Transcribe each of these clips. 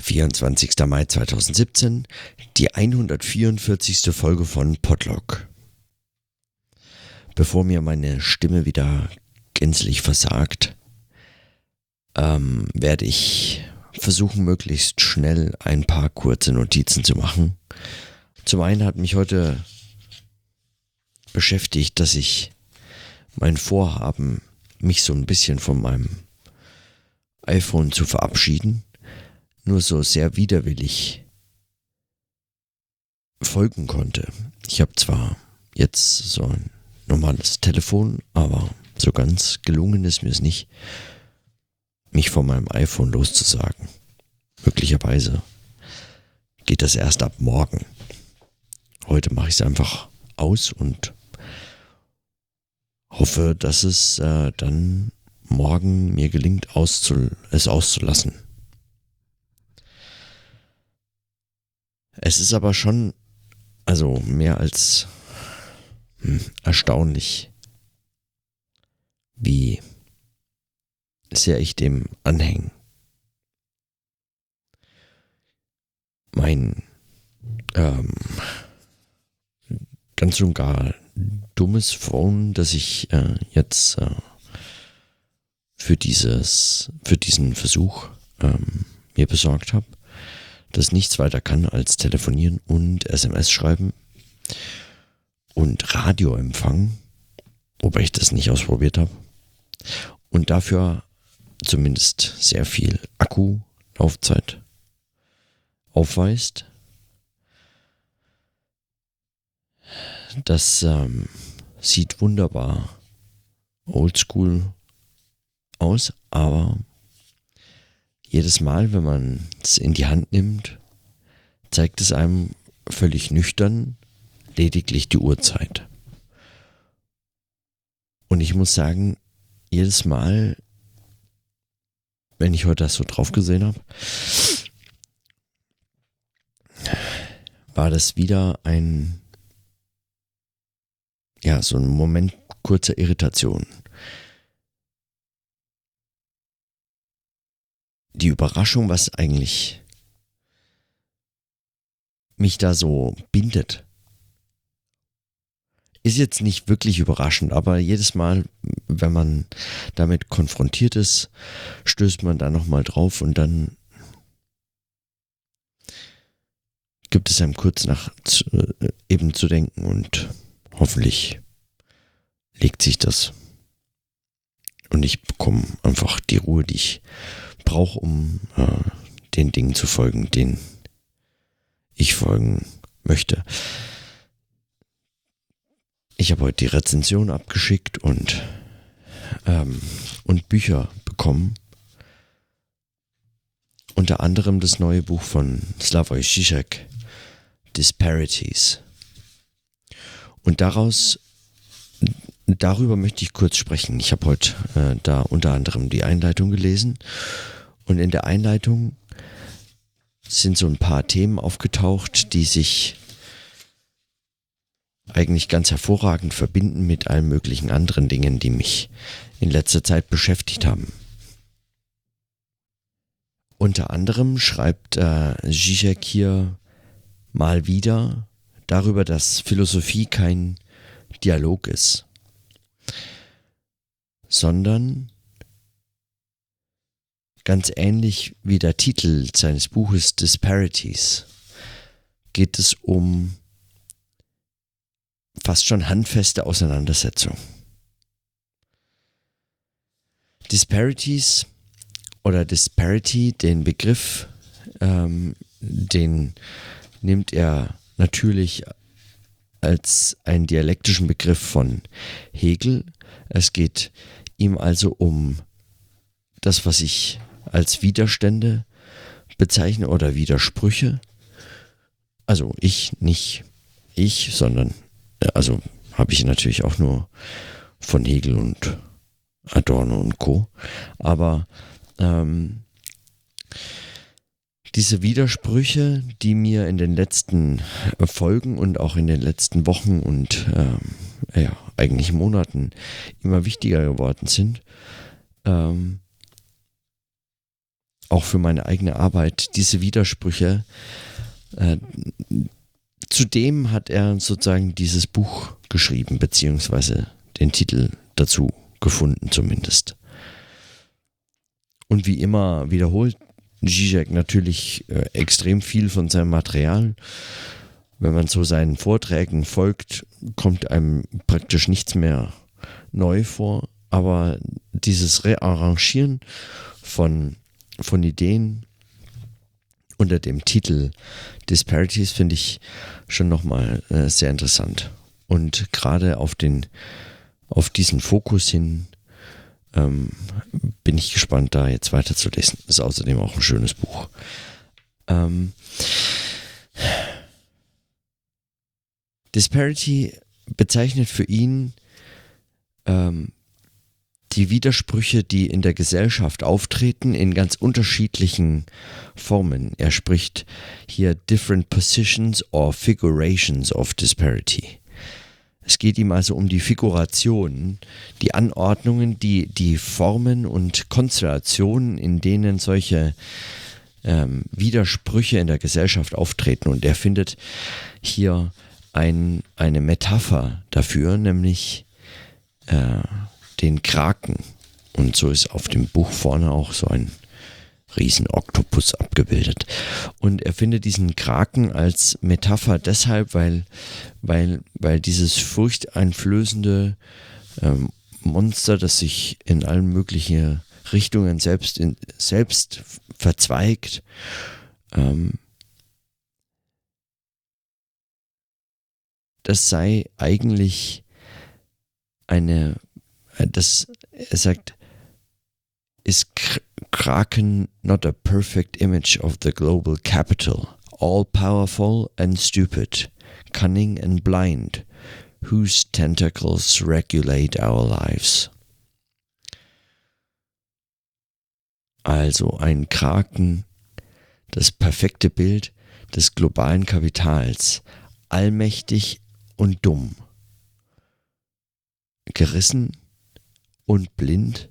24. Mai 2017, die 144. Folge von Podlog. Bevor mir meine Stimme wieder gänzlich versagt, ähm, werde ich versuchen, möglichst schnell ein paar kurze Notizen zu machen. Zum einen hat mich heute beschäftigt, dass ich mein Vorhaben, mich so ein bisschen von meinem iPhone zu verabschieden, nur so sehr widerwillig folgen konnte. Ich habe zwar jetzt so ein normales Telefon, aber so ganz gelungen ist mir es nicht, mich von meinem iPhone loszusagen. Möglicherweise geht das erst ab morgen. Heute mache ich es einfach aus und hoffe, dass es äh, dann morgen mir gelingt, auszul es auszulassen. Es ist aber schon, also mehr als hm, erstaunlich, wie sehr ich dem anhänge. Mein ähm, ganz und gar dummes Phone, das ich äh, jetzt äh, für dieses, für diesen Versuch ähm, mir besorgt habe, das nichts weiter kann als telefonieren und SMS schreiben und Radioempfang, wobei ich das nicht ausprobiert habe. Und dafür zumindest sehr viel Akkulaufzeit aufweist. Das ähm, sieht wunderbar oldschool aus, aber jedes Mal, wenn man es in die Hand nimmt, zeigt es einem völlig nüchtern lediglich die Uhrzeit. Und ich muss sagen, jedes Mal, wenn ich heute das so drauf gesehen habe, war das wieder ein, ja, so ein Moment kurzer Irritation. Die Überraschung, was eigentlich mich da so bindet, ist jetzt nicht wirklich überraschend, aber jedes Mal, wenn man damit konfrontiert ist, stößt man da nochmal drauf und dann gibt es einem kurz nach äh, eben zu denken und hoffentlich legt sich das. Und ich bekomme einfach die Ruhe, die ich brauche, um äh, den Dingen zu folgen, denen ich folgen möchte. Ich habe heute die Rezension abgeschickt und, ähm, und Bücher bekommen. Unter anderem das neue Buch von Slavoj Žižek, Disparities. Und daraus darüber möchte ich kurz sprechen. Ich habe heute äh, da unter anderem die Einleitung gelesen und in der Einleitung sind so ein paar Themen aufgetaucht, die sich eigentlich ganz hervorragend verbinden mit allen möglichen anderen Dingen, die mich in letzter Zeit beschäftigt haben. Unter anderem schreibt äh, Zizek hier mal wieder darüber, dass Philosophie kein Dialog ist sondern ganz ähnlich wie der Titel seines Buches Disparities geht es um fast schon handfeste Auseinandersetzung. Disparities oder Disparity, den Begriff, ähm, den nimmt er natürlich als einen dialektischen Begriff von Hegel. Es geht ihm also um das, was ich als Widerstände bezeichne oder Widersprüche. Also ich, nicht ich, sondern, also habe ich natürlich auch nur von Hegel und Adorno und Co. Aber ähm, diese Widersprüche, die mir in den letzten Folgen und auch in den letzten Wochen und ähm, ja, eigentlich Monaten immer wichtiger geworden sind, ähm, auch für meine eigene Arbeit, diese Widersprüche. Äh, zudem hat er sozusagen dieses Buch geschrieben, beziehungsweise den Titel dazu gefunden zumindest. Und wie immer wiederholt Zizek natürlich äh, extrem viel von seinem Material. Wenn man so seinen Vorträgen folgt, kommt einem praktisch nichts mehr neu vor. Aber dieses Rearrangieren von, von Ideen unter dem Titel Disparities finde ich schon nochmal äh, sehr interessant. Und gerade auf den, auf diesen Fokus hin ähm, bin ich gespannt, da jetzt weiterzulesen. Ist außerdem auch ein schönes Buch. Ähm, Disparity bezeichnet für ihn ähm, die Widersprüche, die in der Gesellschaft auftreten, in ganz unterschiedlichen Formen. Er spricht hier different positions or figurations of disparity. Es geht ihm also um die Figuration, die Anordnungen, die, die Formen und Konstellationen, in denen solche ähm, Widersprüche in der Gesellschaft auftreten. Und er findet hier ein, eine Metapher dafür, nämlich äh, den Kraken. Und so ist auf dem Buch vorne auch so ein Riesenoktopus abgebildet. Und er findet diesen Kraken als Metapher deshalb, weil, weil, weil dieses furchteinflößende ähm, Monster, das sich in allen möglichen Richtungen selbst, in, selbst verzweigt, ähm, das sei eigentlich eine, das, er sagt, ist Kraken not a perfect image of the global capital, all powerful and stupid, cunning and blind, whose tentacles regulate our lives. Also ein Kraken, das perfekte Bild des globalen Kapitals, allmächtig und dumm, gerissen und blind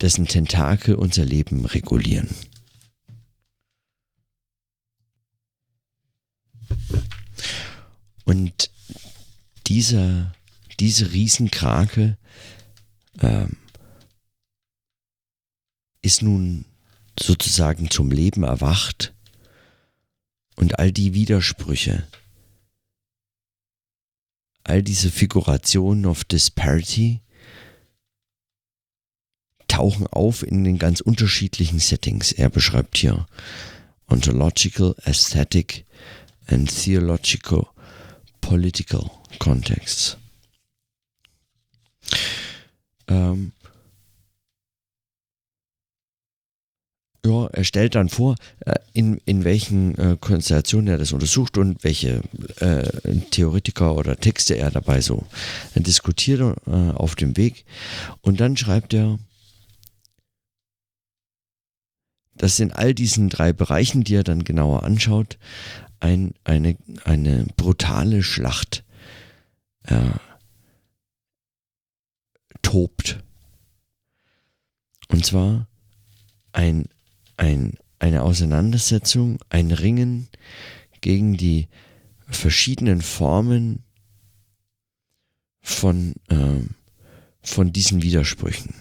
dessen Tentakel unser Leben regulieren. Und dieser, diese Riesenkrake ähm, ist nun sozusagen zum Leben erwacht und all die Widersprüche, all diese Figurationen of Disparity tauchen auf in den ganz unterschiedlichen Settings. Er beschreibt hier ontological, aesthetic and theological political contexts. Ähm, ja, er stellt dann vor, äh, in, in welchen äh, Konstellationen er das untersucht und welche äh, Theoretiker oder Texte er dabei so diskutiert äh, auf dem Weg. Und dann schreibt er, dass in all diesen drei Bereichen, die er dann genauer anschaut, ein, eine, eine brutale Schlacht äh, tobt. Und zwar ein, ein, eine Auseinandersetzung, ein Ringen gegen die verschiedenen Formen von, äh, von diesen Widersprüchen.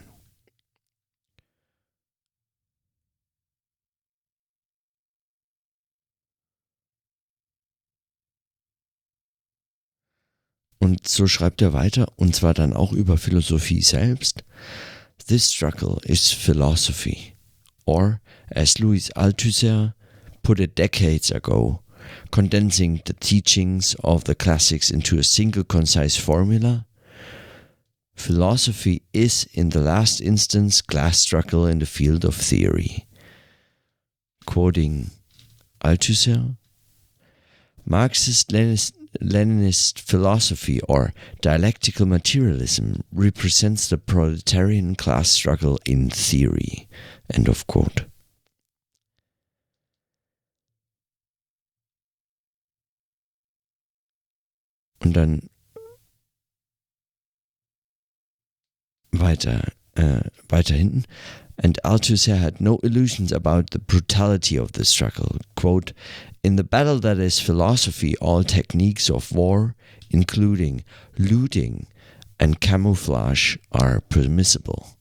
Und so schreibt er weiter, und zwar dann auch über Philosophie selbst. This struggle is philosophy. Or, as Louis Althusser put it decades ago, condensing the teachings of the classics into a single concise formula, philosophy is, in the last instance, class struggle in the field of theory. Quoting Althusser, Marxist Leninist philosophy or dialectical materialism represents the proletarian class struggle in theory. End of quote. Und dann uh, weiter, äh, weiter hinten. And Althusser had no illusions about the brutality of the struggle. Quote, In the battle that is philosophy, all techniques of war, including looting and camouflage, are permissible.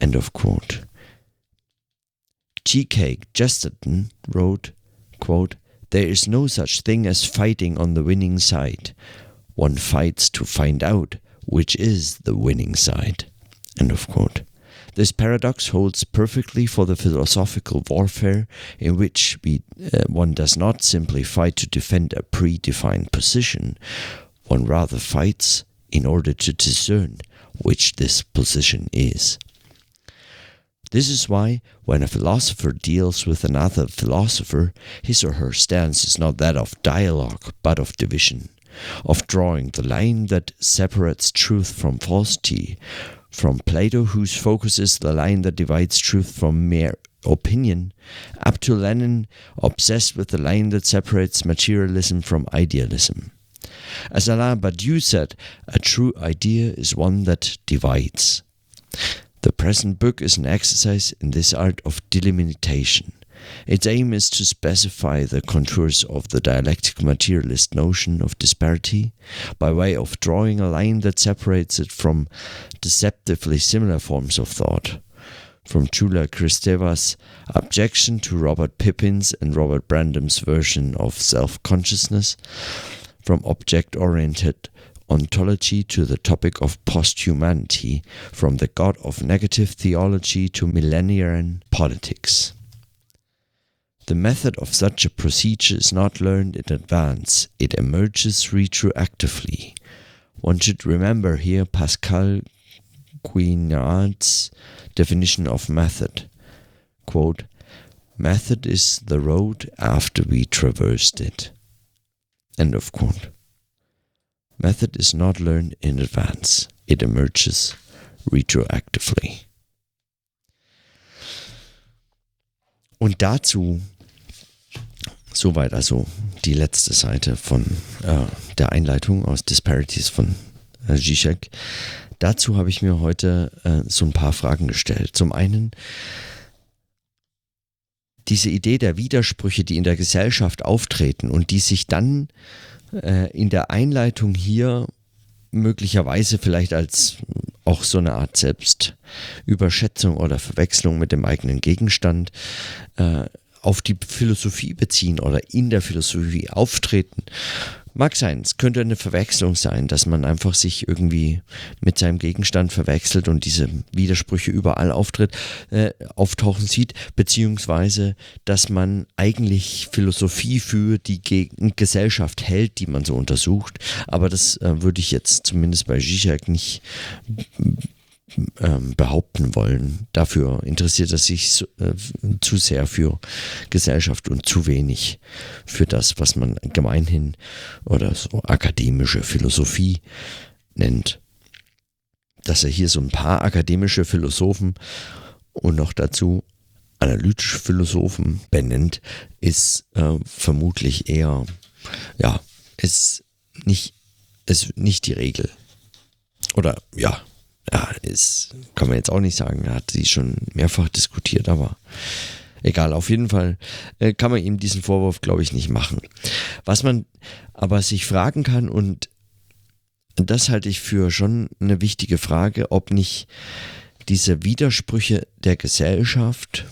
End of quote. G.K. Chesterton wrote, quote, There is no such thing as fighting on the winning side. One fights to find out which is the winning side. End of quote. This paradox holds perfectly for the philosophical warfare in which we, uh, one does not simply fight to defend a predefined position, one rather fights in order to discern which this position is. This is why, when a philosopher deals with another philosopher, his or her stance is not that of dialogue, but of division, of drawing the line that separates truth from falsity, from Plato, whose focus is the line that divides truth from mere opinion, up to Lenin, obsessed with the line that separates materialism from idealism. As Alain Badiou said, a true idea is one that divides. The present book is an exercise in this art of delimitation. Its aim is to specify the contours of the dialectic materialist notion of disparity by way of drawing a line that separates it from deceptively similar forms of thought. From Chula Kristeva's objection to Robert Pippin's and Robert Brandam's version of self consciousness, from object oriented ontology to the topic of posthumanity, from the god of negative theology to millenarian politics. The method of such a procedure is not learned in advance, it emerges retroactively. One should remember here Pascal Quignard's definition of method. Quote, method is the road after we traversed it. End of quote. Method is not learned in advance, it emerges retroactively. Und dazu, soweit also die letzte Seite von äh, der Einleitung aus Disparities von äh, Zizek. Dazu habe ich mir heute äh, so ein paar Fragen gestellt. Zum einen diese Idee der Widersprüche, die in der Gesellschaft auftreten und die sich dann äh, in der Einleitung hier möglicherweise vielleicht als auch so eine Art Selbstüberschätzung oder Verwechslung mit dem eigenen Gegenstand äh, auf die Philosophie beziehen oder in der Philosophie auftreten Mag sein, es könnte eine Verwechslung sein, dass man einfach sich irgendwie mit seinem Gegenstand verwechselt und diese Widersprüche überall auftritt, äh, auftauchen sieht, beziehungsweise dass man eigentlich Philosophie für die Ge Gesellschaft hält, die man so untersucht. Aber das äh, würde ich jetzt zumindest bei Zizek nicht ähm, behaupten wollen. Dafür interessiert er sich äh, zu sehr für Gesellschaft und zu wenig für das, was man gemeinhin oder so akademische Philosophie nennt. Dass er hier so ein paar akademische Philosophen und noch dazu analytische Philosophen benennt, ist äh, vermutlich eher, ja, ist nicht, ist nicht die Regel. Oder ja, ja, ist, kann man jetzt auch nicht sagen, er hat sie schon mehrfach diskutiert, aber egal, auf jeden Fall äh, kann man ihm diesen Vorwurf, glaube ich, nicht machen. Was man aber sich fragen kann, und das halte ich für schon eine wichtige Frage, ob nicht diese Widersprüche der Gesellschaft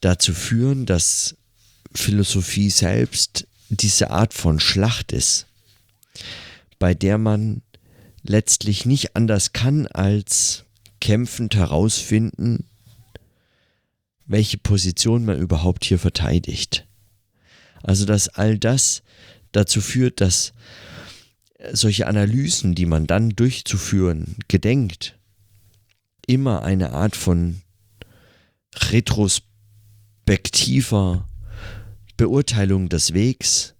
dazu führen, dass Philosophie selbst diese Art von Schlacht ist, bei der man letztlich nicht anders kann, als kämpfend herausfinden, welche Position man überhaupt hier verteidigt. Also dass all das dazu führt, dass solche Analysen, die man dann durchzuführen gedenkt, immer eine Art von retrospektiver Beurteilung des Wegs,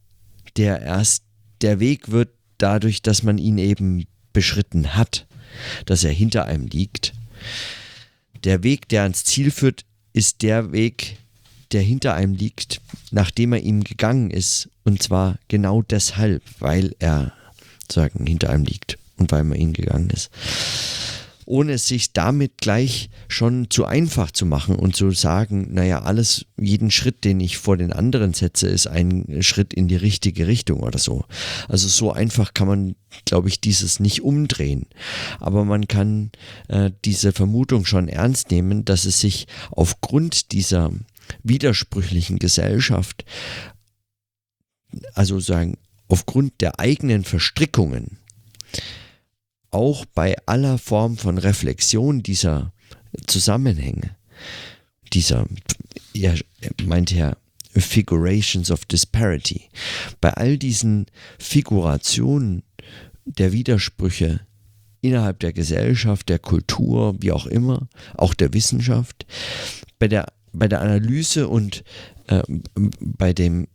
der erst der Weg wird dadurch, dass man ihn eben beschritten hat, dass er hinter einem liegt. Der Weg, der ans Ziel führt, ist der Weg, der hinter einem liegt, nachdem er ihm gegangen ist. Und zwar genau deshalb, weil er sagen hinter einem liegt und weil man ihn gegangen ist. Ohne es sich damit gleich schon zu einfach zu machen und zu sagen, naja, alles, jeden Schritt, den ich vor den anderen setze, ist ein Schritt in die richtige Richtung oder so. Also so einfach kann man, glaube ich, dieses nicht umdrehen. Aber man kann äh, diese Vermutung schon ernst nehmen, dass es sich aufgrund dieser widersprüchlichen Gesellschaft, also sagen, aufgrund der eigenen Verstrickungen, auch bei aller Form von Reflexion dieser Zusammenhänge, dieser, ja, meint Herr, Figurations of Disparity, bei all diesen Figurationen der Widersprüche innerhalb der Gesellschaft, der Kultur, wie auch immer, auch der Wissenschaft, bei der, bei der Analyse und äh, bei dem,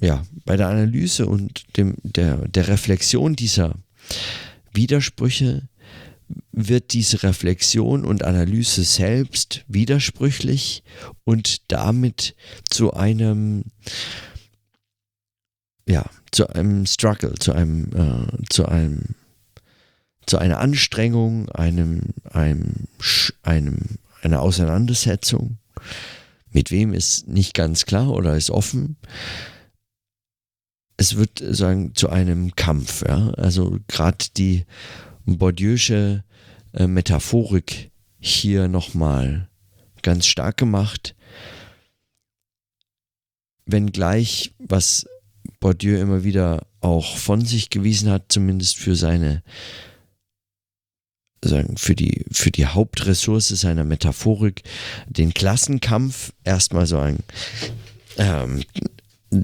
ja, bei der Analyse und dem, der, der Reflexion dieser Widersprüche? Wird diese Reflexion und Analyse selbst widersprüchlich und damit zu einem ja zu einem Struggle zu einem äh, zu einem zu einer Anstrengung einem einem einem einer Auseinandersetzung? Mit wem ist nicht ganz klar oder ist offen es wird sagen zu einem Kampf. Ja? Also gerade die Bourdieu'sche äh, Metaphorik hier nochmal ganz stark gemacht. Wenngleich, was Bourdieu immer wieder auch von sich gewiesen hat, zumindest für seine sagen, für die, für die Hauptressource seiner Metaphorik, den Klassenkampf erstmal so ein ähm,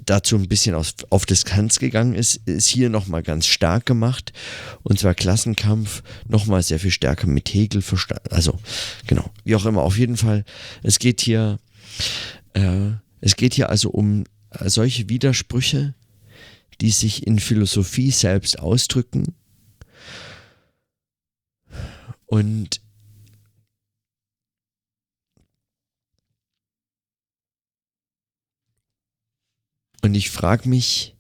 dazu ein bisschen auf, auf Distanz gegangen ist, ist hier nochmal ganz stark gemacht. Und zwar Klassenkampf nochmal sehr viel stärker mit Hegel verstanden. Also, genau, wie auch immer, auf jeden Fall. Es geht hier, äh, es geht hier also um solche Widersprüche, die sich in Philosophie selbst ausdrücken. Und Und ich frage mich,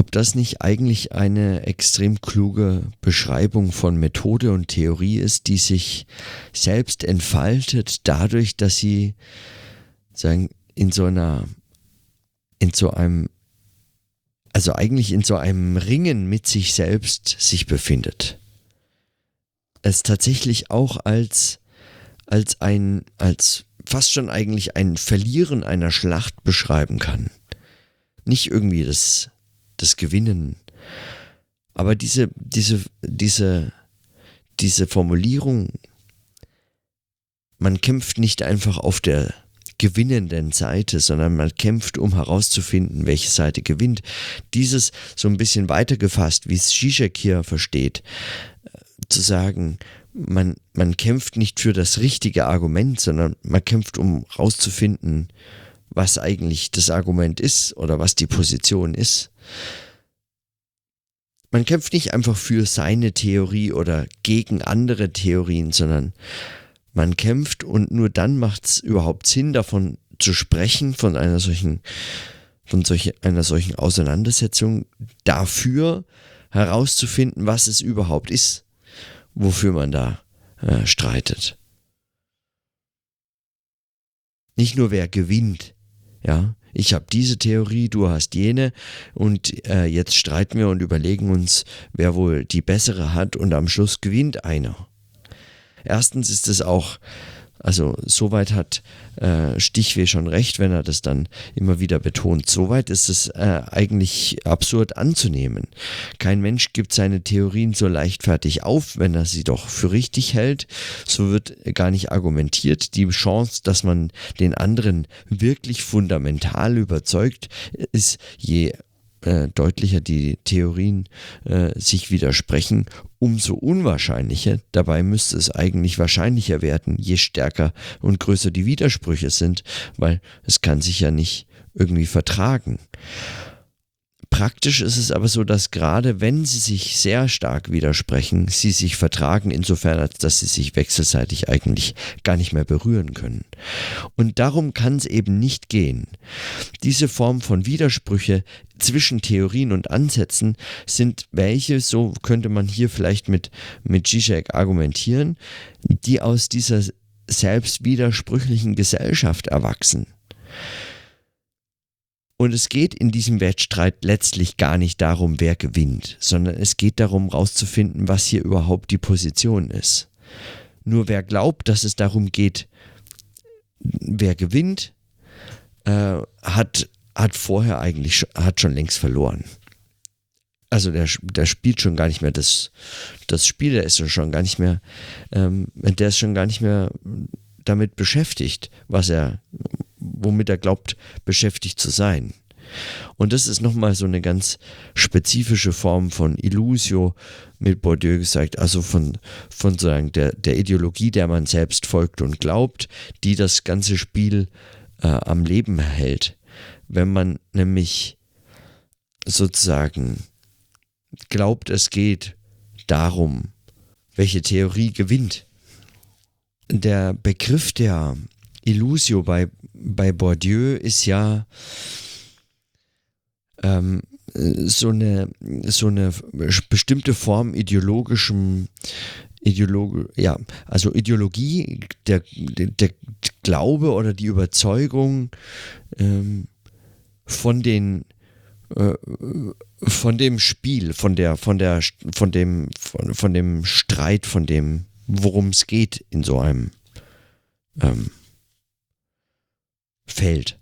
ob das nicht eigentlich eine extrem kluge Beschreibung von Methode und Theorie ist, die sich selbst entfaltet dadurch, dass sie sagen, in so einer, in so einem, also eigentlich in so einem Ringen mit sich selbst sich befindet. Es tatsächlich auch als, als ein, als fast schon eigentlich ein Verlieren einer Schlacht beschreiben kann. Nicht irgendwie das, das Gewinnen. Aber diese, diese, diese, diese Formulierung, man kämpft nicht einfach auf der gewinnenden Seite, sondern man kämpft, um herauszufinden, welche Seite gewinnt. Dieses so ein bisschen weitergefasst, wie es Zizek hier versteht, äh, zu sagen, man, man kämpft nicht für das richtige Argument, sondern man kämpft, um herauszufinden, was eigentlich das Argument ist oder was die Position ist. Man kämpft nicht einfach für seine Theorie oder gegen andere Theorien, sondern man kämpft und nur dann macht es überhaupt Sinn, davon zu sprechen, von einer solchen, von solch, einer solchen Auseinandersetzung, dafür herauszufinden, was es überhaupt ist, wofür man da äh, streitet. Nicht nur wer gewinnt, ja, ich habe diese Theorie, du hast jene und äh, jetzt streiten wir und überlegen uns, wer wohl die bessere hat und am Schluss gewinnt einer. Erstens ist es auch also soweit hat äh, Stichweh schon recht, wenn er das dann immer wieder betont. Soweit ist es äh, eigentlich absurd anzunehmen. Kein Mensch gibt seine Theorien so leichtfertig auf, wenn er sie doch für richtig hält. So wird gar nicht argumentiert. Die Chance, dass man den anderen wirklich fundamental überzeugt, ist je äh, deutlicher die Theorien äh, sich widersprechen, umso unwahrscheinlicher. Dabei müsste es eigentlich wahrscheinlicher werden, je stärker und größer die Widersprüche sind, weil es kann sich ja nicht irgendwie vertragen. Praktisch ist es aber so, dass gerade wenn sie sich sehr stark widersprechen, sie sich vertragen, insofern als dass sie sich wechselseitig eigentlich gar nicht mehr berühren können. Und darum kann es eben nicht gehen. Diese Form von Widersprüche zwischen Theorien und Ansätzen sind welche, so könnte man hier vielleicht mit, mit Zizek argumentieren, die aus dieser selbst widersprüchlichen Gesellschaft erwachsen. Und es geht in diesem Wettstreit letztlich gar nicht darum, wer gewinnt, sondern es geht darum, herauszufinden, was hier überhaupt die Position ist. Nur wer glaubt, dass es darum geht, wer gewinnt, äh, hat, hat vorher eigentlich hat schon längst verloren. Also der, der spielt schon gar nicht mehr das, das Spiel, der ist schon gar nicht mehr, ähm, der ist schon gar nicht mehr damit beschäftigt, was er, womit er glaubt, beschäftigt zu sein. Und das ist nochmal so eine ganz spezifische Form von Illusio mit Bourdieu gesagt, also von, von sozusagen der, der Ideologie, der man selbst folgt und glaubt, die das ganze Spiel äh, am Leben hält. Wenn man nämlich sozusagen glaubt, es geht darum, welche Theorie gewinnt. Der Begriff der Illusio bei, bei Bourdieu ist ja ähm, so eine, so eine bestimmte Form ideologischem Ideologe, ja, also Ideologie, der, der, Glaube oder die Überzeugung ähm, von den äh, von dem Spiel, von der, von der, von dem, von, von dem Streit, von dem, worum es geht in so einem ähm, Feld.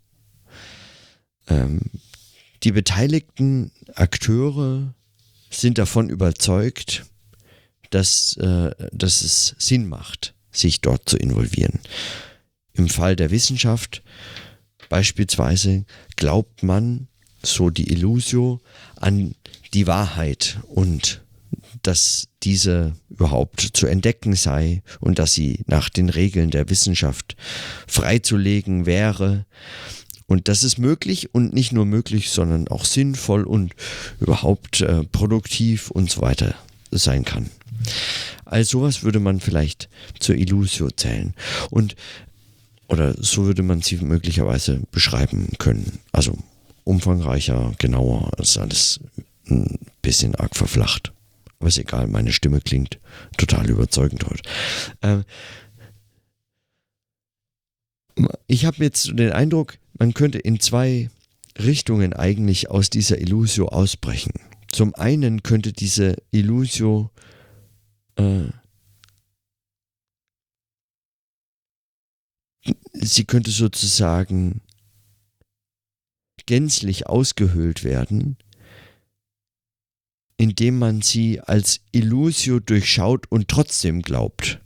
Ähm, die beteiligten Akteure sind davon überzeugt, dass, äh, dass es Sinn macht, sich dort zu involvieren. Im Fall der Wissenschaft beispielsweise glaubt man, so die Illusio, an die Wahrheit und dass diese überhaupt zu entdecken sei und dass sie nach den Regeln der Wissenschaft freizulegen wäre. Und das ist möglich und nicht nur möglich, sondern auch sinnvoll und überhaupt äh, produktiv und so weiter sein kann. Also sowas würde man vielleicht zur Illusio zählen. Und oder so würde man sie möglicherweise beschreiben können. Also umfangreicher, genauer, ist alles ein bisschen arg verflacht. Aber ist egal, meine Stimme klingt total überzeugend heute. Ähm, ich habe jetzt den Eindruck, man könnte in zwei Richtungen eigentlich aus dieser Illusio ausbrechen. Zum einen könnte diese Illusio äh, sie könnte sozusagen gänzlich ausgehöhlt werden, indem man sie als Illusio durchschaut und trotzdem glaubt.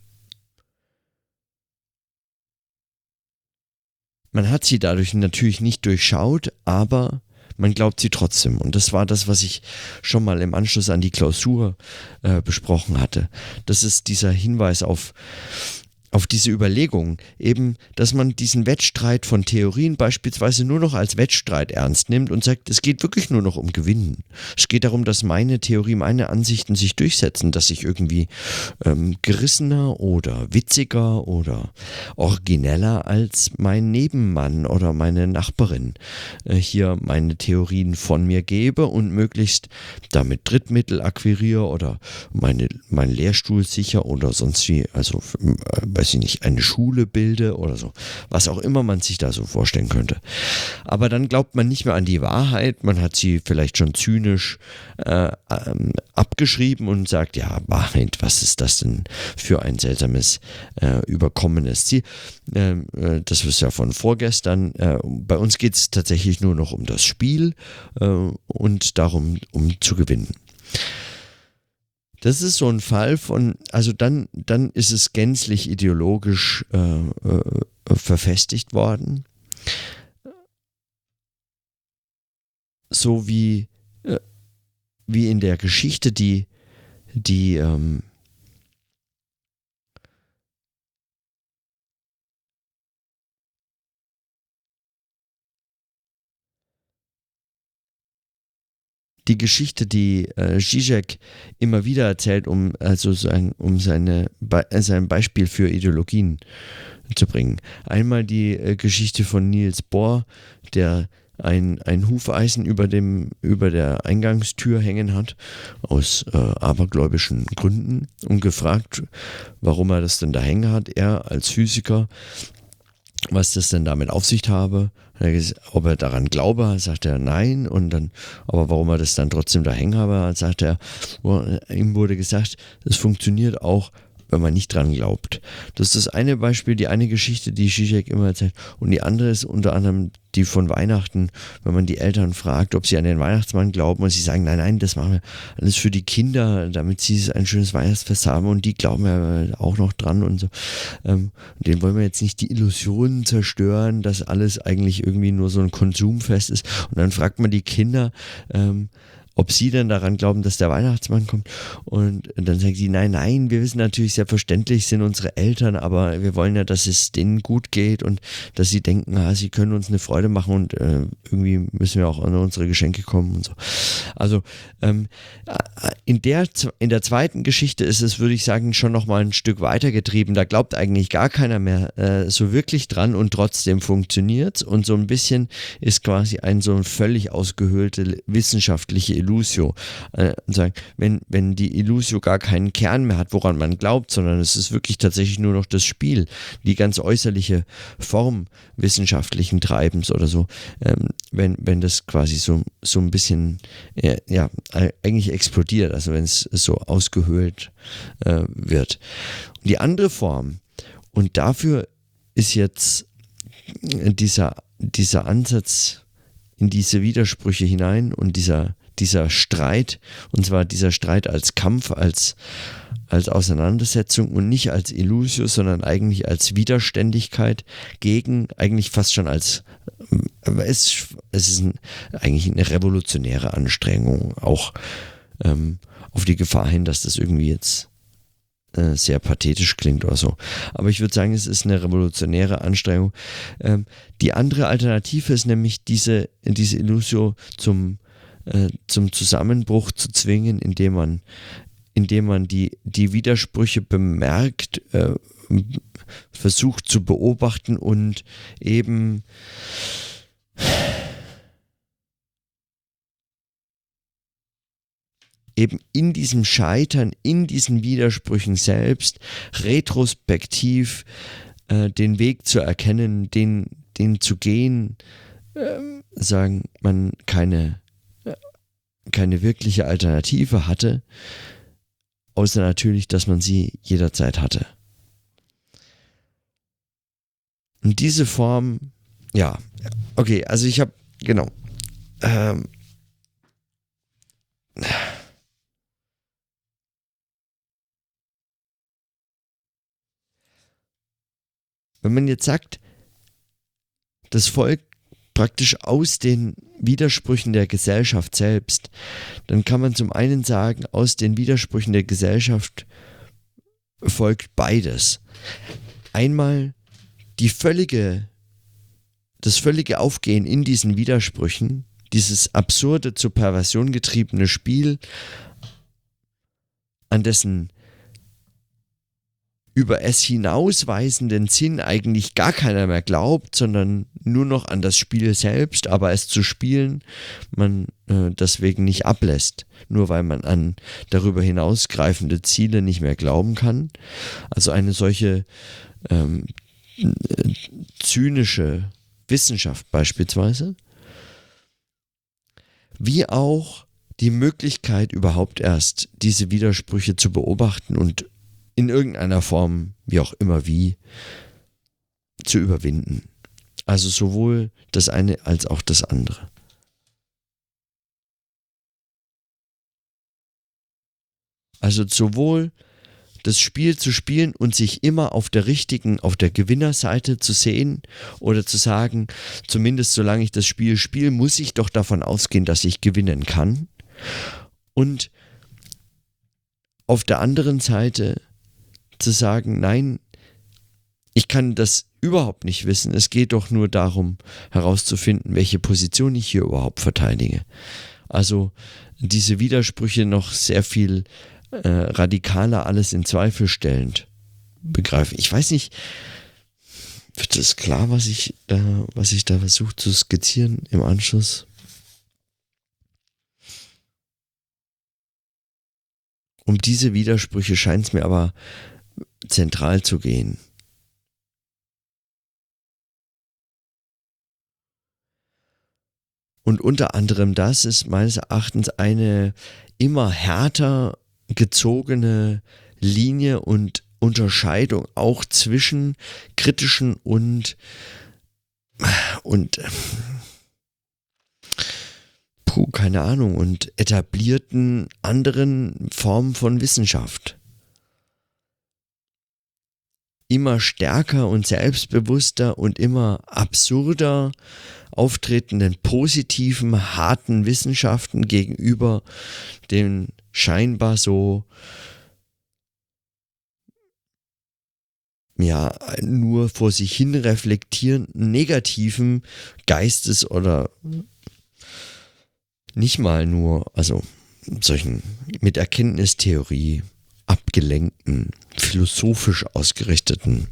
Man hat sie dadurch natürlich nicht durchschaut, aber man glaubt sie trotzdem. Und das war das, was ich schon mal im Anschluss an die Klausur äh, besprochen hatte. Das ist dieser Hinweis auf auf diese Überlegung, eben, dass man diesen Wettstreit von Theorien beispielsweise nur noch als Wettstreit ernst nimmt und sagt, es geht wirklich nur noch um Gewinnen. Es geht darum, dass meine Theorie, meine Ansichten sich durchsetzen, dass ich irgendwie ähm, gerissener oder witziger oder origineller als mein Nebenmann oder meine Nachbarin äh, hier meine Theorien von mir gebe und möglichst damit Drittmittel akquiriere oder meine, meinen Lehrstuhl sicher oder sonst wie, also äh, weiß ich nicht, eine Schule bilde oder so. Was auch immer man sich da so vorstellen könnte. Aber dann glaubt man nicht mehr an die Wahrheit, man hat sie vielleicht schon zynisch äh, ähm, abgeschrieben und sagt, ja, Wahrheit, was ist das denn für ein seltsames, äh, überkommenes Ziel? Ähm, äh, das ist ja von vorgestern. Äh, bei uns geht es tatsächlich nur noch um das Spiel äh, und darum, um zu gewinnen. Das ist so ein Fall von, also dann, dann ist es gänzlich ideologisch äh, äh, verfestigt worden. So wie, äh, wie in der Geschichte, die, die ähm, die Geschichte, die äh, Zizek immer wieder erzählt, um also sein, um seine, Be äh, sein Beispiel für Ideologien zu bringen. Einmal die äh, Geschichte von Niels Bohr, der ein, ein Hufeisen über, dem, über der Eingangstür hängen hat, aus äh, abergläubischen Gründen, und gefragt, warum er das denn da hängen hat. Er als Physiker was das denn damit auf sich habe, ob er daran glaube, sagt er nein. Und dann, aber warum er das dann trotzdem da hängen habe, sagt er, ihm wurde gesagt, es funktioniert auch wenn man nicht dran glaubt. Das ist das eine Beispiel, die eine Geschichte, die Zizek immer erzählt. Und die andere ist unter anderem die von Weihnachten, wenn man die Eltern fragt, ob sie an den Weihnachtsmann glauben und sie sagen, nein, nein, das machen wir alles für die Kinder, damit sie ein schönes Weihnachtsfest haben und die glauben ja auch noch dran und so. Ähm, den wollen wir jetzt nicht die Illusionen zerstören, dass alles eigentlich irgendwie nur so ein Konsumfest ist. Und dann fragt man die Kinder, ähm, ob sie denn daran glauben, dass der Weihnachtsmann kommt. Und dann sagen sie, nein, nein, wir wissen natürlich, selbstverständlich sind unsere Eltern, aber wir wollen ja, dass es denen gut geht und dass sie denken, ah, sie können uns eine Freude machen und äh, irgendwie müssen wir auch an unsere Geschenke kommen und so. Also ähm, in, der, in der zweiten Geschichte ist es, würde ich sagen, schon nochmal ein Stück weiter getrieben. Da glaubt eigentlich gar keiner mehr äh, so wirklich dran und trotzdem funktioniert es. Und so ein bisschen ist quasi ein so ein völlig ausgehöhlte wissenschaftliche Illusio. Äh, sagen, wenn, wenn die Illusio gar keinen Kern mehr hat, woran man glaubt, sondern es ist wirklich tatsächlich nur noch das Spiel, die ganz äußerliche Form wissenschaftlichen Treibens oder so, ähm, wenn, wenn das quasi so, so ein bisschen, äh, ja, eigentlich explodiert, also wenn es so ausgehöhlt äh, wird. Und die andere Form, und dafür ist jetzt dieser, dieser Ansatz in diese Widersprüche hinein und dieser dieser Streit, und zwar dieser Streit als Kampf, als, als Auseinandersetzung und nicht als Illusio, sondern eigentlich als Widerständigkeit gegen, eigentlich fast schon als, äh, es, es ist ein, eigentlich eine revolutionäre Anstrengung, auch ähm, auf die Gefahr hin, dass das irgendwie jetzt äh, sehr pathetisch klingt oder so. Aber ich würde sagen, es ist eine revolutionäre Anstrengung. Ähm, die andere Alternative ist nämlich diese, diese Illusio zum äh, zum Zusammenbruch zu zwingen, indem man, indem man die, die Widersprüche bemerkt, äh, versucht zu beobachten und eben eben in diesem Scheitern, in diesen Widersprüchen selbst retrospektiv äh, den Weg zu erkennen, den, den zu gehen, äh, sagen man keine keine wirkliche Alternative hatte, außer natürlich, dass man sie jederzeit hatte. Und diese Form, ja, okay, also ich habe, genau. Ähm, wenn man jetzt sagt, das Volk praktisch aus den Widersprüchen der Gesellschaft selbst, dann kann man zum einen sagen, aus den Widersprüchen der Gesellschaft folgt beides. Einmal die völlige, das völlige Aufgehen in diesen Widersprüchen, dieses absurde zur Perversion getriebene Spiel, an dessen über es hinausweisenden Sinn eigentlich gar keiner mehr glaubt, sondern nur noch an das Spiel selbst, aber es zu spielen man äh, deswegen nicht ablässt, nur weil man an darüber hinausgreifende Ziele nicht mehr glauben kann. Also eine solche ähm, zynische Wissenschaft beispielsweise, wie auch die Möglichkeit überhaupt erst diese Widersprüche zu beobachten und in irgendeiner Form, wie auch immer wie, zu überwinden. Also sowohl das eine als auch das andere. Also sowohl das Spiel zu spielen und sich immer auf der richtigen, auf der Gewinnerseite zu sehen oder zu sagen, zumindest solange ich das Spiel spiele, muss ich doch davon ausgehen, dass ich gewinnen kann. Und auf der anderen Seite zu sagen, nein, ich kann das überhaupt nicht wissen. Es geht doch nur darum, herauszufinden, welche Position ich hier überhaupt verteidige. Also diese Widersprüche noch sehr viel äh, radikaler alles in Zweifel stellend begreifen. Ich weiß nicht, wird es klar, was ich da, was ich da versuche zu skizzieren im Anschluss? Um diese Widersprüche scheint es mir aber zentral zu gehen. Und unter anderem das ist meines Erachtens eine immer härter gezogene Linie und Unterscheidung auch zwischen kritischen und und puh, keine Ahnung und etablierten anderen Formen von Wissenschaft immer stärker und selbstbewusster und immer absurder auftretenden positiven, harten Wissenschaften gegenüber den scheinbar so ja nur vor sich hin reflektierenden negativen Geistes oder nicht mal nur, also solchen mit Erkenntnistheorie abgelenkten, philosophisch ausgerichteten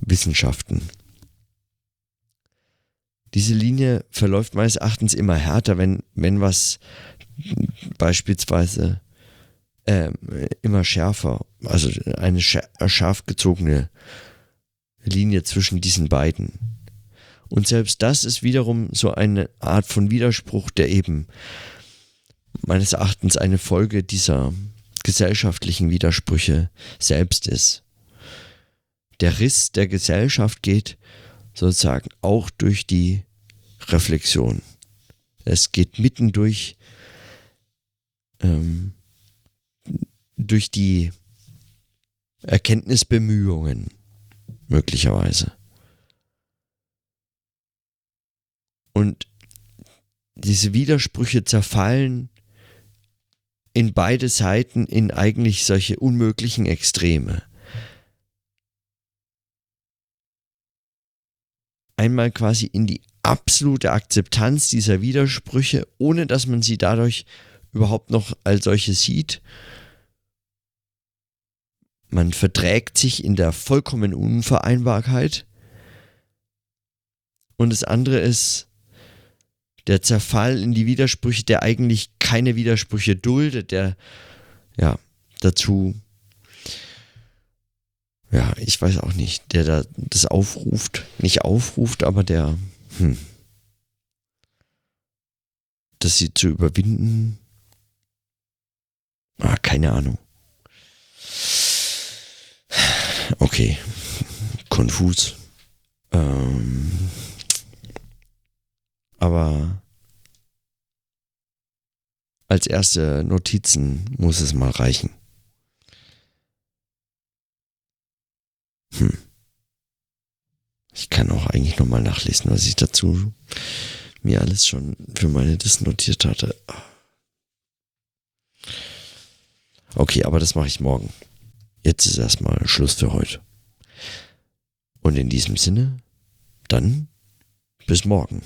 Wissenschaften. Diese Linie verläuft meines Erachtens immer härter, wenn, wenn was beispielsweise äh, immer schärfer, also eine scharf gezogene Linie zwischen diesen beiden. Und selbst das ist wiederum so eine Art von Widerspruch, der eben meines Erachtens eine Folge dieser gesellschaftlichen Widersprüche selbst ist. Der Riss der Gesellschaft geht sozusagen auch durch die Reflexion. Es geht mitten durch, ähm, durch die Erkenntnisbemühungen möglicherweise. Und diese Widersprüche zerfallen in beide Seiten in eigentlich solche unmöglichen Extreme. Einmal quasi in die absolute Akzeptanz dieser Widersprüche, ohne dass man sie dadurch überhaupt noch als solche sieht. Man verträgt sich in der vollkommenen Unvereinbarkeit. Und das andere ist der Zerfall in die Widersprüche, der eigentlich keine Widersprüche duldet, der ja dazu, ja, ich weiß auch nicht, der da das aufruft, nicht aufruft, aber der, hm, das sie zu überwinden, ah, keine Ahnung. Okay, konfus. Ähm, aber als erste Notizen muss es mal reichen. Hm. Ich kann auch eigentlich nochmal nachlesen, was ich dazu mir alles schon für meine Dis notiert hatte. Okay, aber das mache ich morgen. Jetzt ist erstmal Schluss für heute. Und in diesem Sinne, dann bis morgen.